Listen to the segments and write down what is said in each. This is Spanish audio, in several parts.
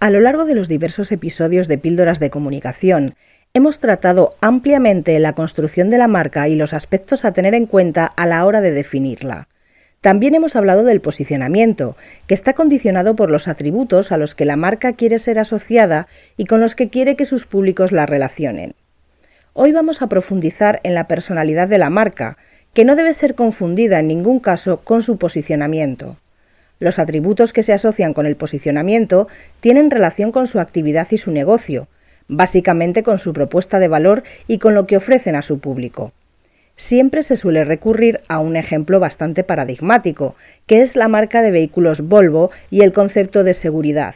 A lo largo de los diversos episodios de Píldoras de Comunicación, Hemos tratado ampliamente la construcción de la marca y los aspectos a tener en cuenta a la hora de definirla. También hemos hablado del posicionamiento, que está condicionado por los atributos a los que la marca quiere ser asociada y con los que quiere que sus públicos la relacionen. Hoy vamos a profundizar en la personalidad de la marca, que no debe ser confundida en ningún caso con su posicionamiento. Los atributos que se asocian con el posicionamiento tienen relación con su actividad y su negocio, básicamente con su propuesta de valor y con lo que ofrecen a su público. Siempre se suele recurrir a un ejemplo bastante paradigmático, que es la marca de vehículos Volvo y el concepto de seguridad.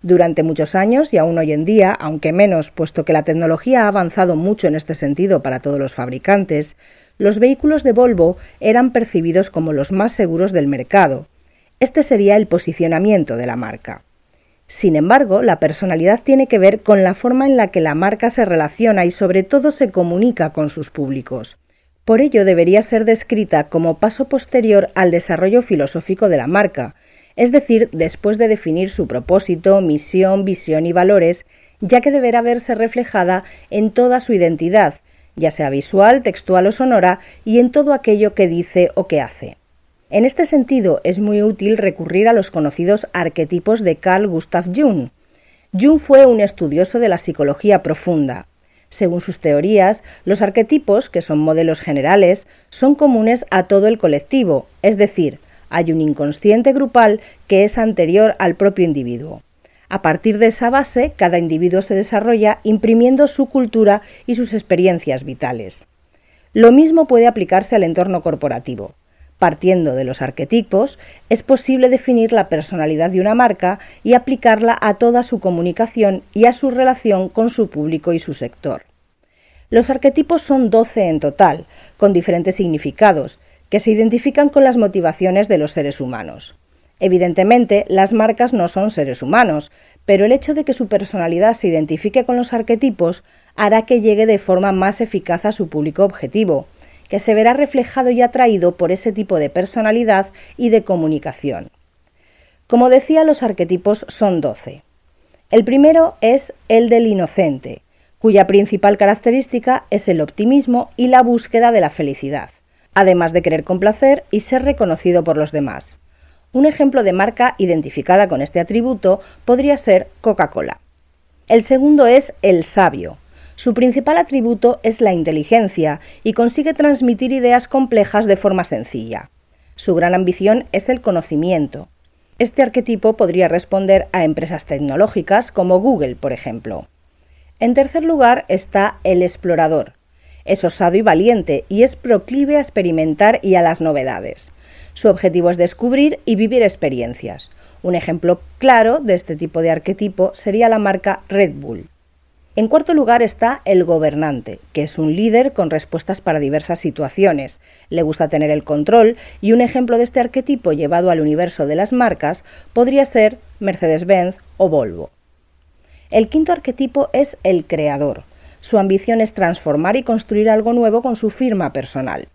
Durante muchos años y aún hoy en día, aunque menos, puesto que la tecnología ha avanzado mucho en este sentido para todos los fabricantes, los vehículos de Volvo eran percibidos como los más seguros del mercado. Este sería el posicionamiento de la marca. Sin embargo, la personalidad tiene que ver con la forma en la que la marca se relaciona y sobre todo se comunica con sus públicos. Por ello debería ser descrita como paso posterior al desarrollo filosófico de la marca, es decir, después de definir su propósito, misión, visión y valores, ya que deberá verse reflejada en toda su identidad, ya sea visual, textual o sonora, y en todo aquello que dice o que hace. En este sentido, es muy útil recurrir a los conocidos arquetipos de Carl Gustav Jung. Jung fue un estudioso de la psicología profunda. Según sus teorías, los arquetipos, que son modelos generales, son comunes a todo el colectivo, es decir, hay un inconsciente grupal que es anterior al propio individuo. A partir de esa base, cada individuo se desarrolla imprimiendo su cultura y sus experiencias vitales. Lo mismo puede aplicarse al entorno corporativo. Partiendo de los arquetipos, es posible definir la personalidad de una marca y aplicarla a toda su comunicación y a su relación con su público y su sector. Los arquetipos son 12 en total, con diferentes significados, que se identifican con las motivaciones de los seres humanos. Evidentemente, las marcas no son seres humanos, pero el hecho de que su personalidad se identifique con los arquetipos hará que llegue de forma más eficaz a su público objetivo, que se verá reflejado y atraído por ese tipo de personalidad y de comunicación. Como decía, los arquetipos son doce. El primero es el del inocente, cuya principal característica es el optimismo y la búsqueda de la felicidad, además de querer complacer y ser reconocido por los demás. Un ejemplo de marca identificada con este atributo podría ser Coca-Cola. El segundo es el sabio, su principal atributo es la inteligencia y consigue transmitir ideas complejas de forma sencilla. Su gran ambición es el conocimiento. Este arquetipo podría responder a empresas tecnológicas como Google, por ejemplo. En tercer lugar está el explorador. Es osado y valiente y es proclive a experimentar y a las novedades. Su objetivo es descubrir y vivir experiencias. Un ejemplo claro de este tipo de arquetipo sería la marca Red Bull. En cuarto lugar está el gobernante, que es un líder con respuestas para diversas situaciones. Le gusta tener el control y un ejemplo de este arquetipo llevado al universo de las marcas podría ser Mercedes-Benz o Volvo. El quinto arquetipo es el creador. Su ambición es transformar y construir algo nuevo con su firma personal.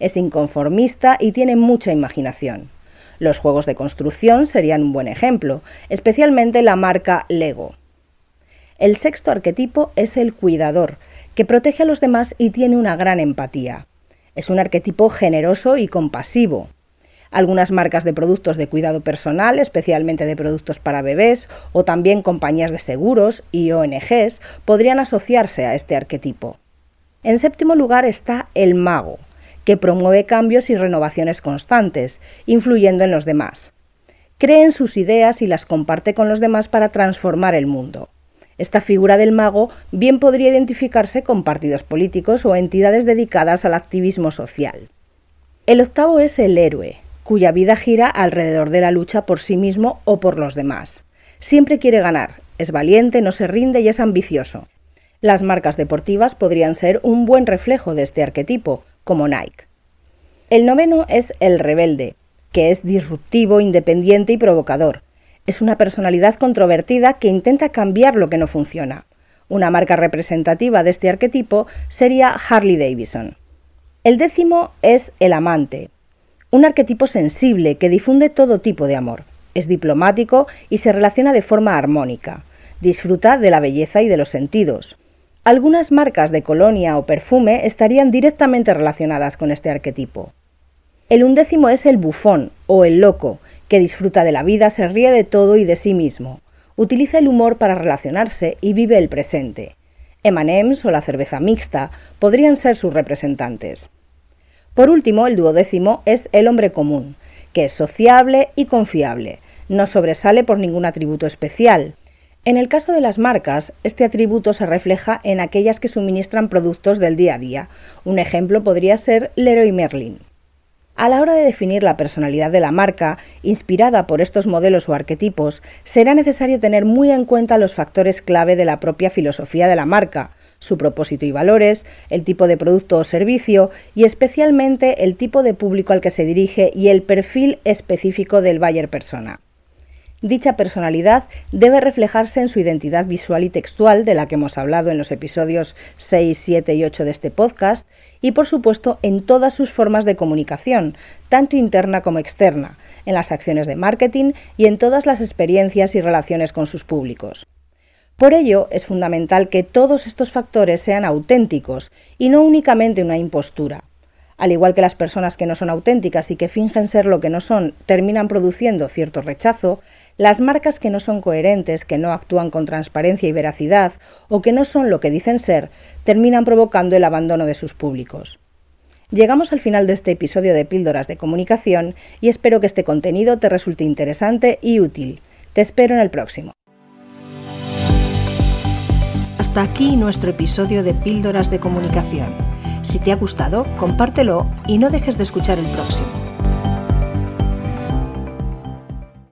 Es inconformista y tiene mucha imaginación. Los juegos de construcción serían un buen ejemplo, especialmente la marca Lego. El sexto arquetipo es el cuidador, que protege a los demás y tiene una gran empatía. Es un arquetipo generoso y compasivo. Algunas marcas de productos de cuidado personal, especialmente de productos para bebés, o también compañías de seguros y ONGs, podrían asociarse a este arquetipo. En séptimo lugar está el mago, que promueve cambios y renovaciones constantes, influyendo en los demás. Cree en sus ideas y las comparte con los demás para transformar el mundo. Esta figura del mago bien podría identificarse con partidos políticos o entidades dedicadas al activismo social. El octavo es el héroe, cuya vida gira alrededor de la lucha por sí mismo o por los demás. Siempre quiere ganar, es valiente, no se rinde y es ambicioso. Las marcas deportivas podrían ser un buen reflejo de este arquetipo, como Nike. El noveno es el rebelde, que es disruptivo, independiente y provocador. Es una personalidad controvertida que intenta cambiar lo que no funciona. Una marca representativa de este arquetipo sería Harley Davidson. El décimo es el amante, un arquetipo sensible que difunde todo tipo de amor. Es diplomático y se relaciona de forma armónica. Disfruta de la belleza y de los sentidos. Algunas marcas de colonia o perfume estarían directamente relacionadas con este arquetipo. El undécimo es el bufón o el loco, que disfruta de la vida, se ríe de todo y de sí mismo. Utiliza el humor para relacionarse y vive el presente. Emanems o la cerveza mixta podrían ser sus representantes. Por último, el duodécimo es el hombre común, que es sociable y confiable. No sobresale por ningún atributo especial. En el caso de las marcas, este atributo se refleja en aquellas que suministran productos del día a día. Un ejemplo podría ser Leroy Merlin. A la hora de definir la personalidad de la marca, inspirada por estos modelos o arquetipos, será necesario tener muy en cuenta los factores clave de la propia filosofía de la marca, su propósito y valores, el tipo de producto o servicio y especialmente el tipo de público al que se dirige y el perfil específico del buyer persona. Dicha personalidad debe reflejarse en su identidad visual y textual, de la que hemos hablado en los episodios 6, 7 y 8 de este podcast, y por supuesto en todas sus formas de comunicación, tanto interna como externa, en las acciones de marketing y en todas las experiencias y relaciones con sus públicos. Por ello, es fundamental que todos estos factores sean auténticos y no únicamente una impostura. Al igual que las personas que no son auténticas y que fingen ser lo que no son terminan produciendo cierto rechazo, las marcas que no son coherentes, que no actúan con transparencia y veracidad o que no son lo que dicen ser, terminan provocando el abandono de sus públicos. Llegamos al final de este episodio de Píldoras de Comunicación y espero que este contenido te resulte interesante y útil. Te espero en el próximo. Hasta aquí nuestro episodio de Píldoras de Comunicación. Si te ha gustado, compártelo y no dejes de escuchar el próximo.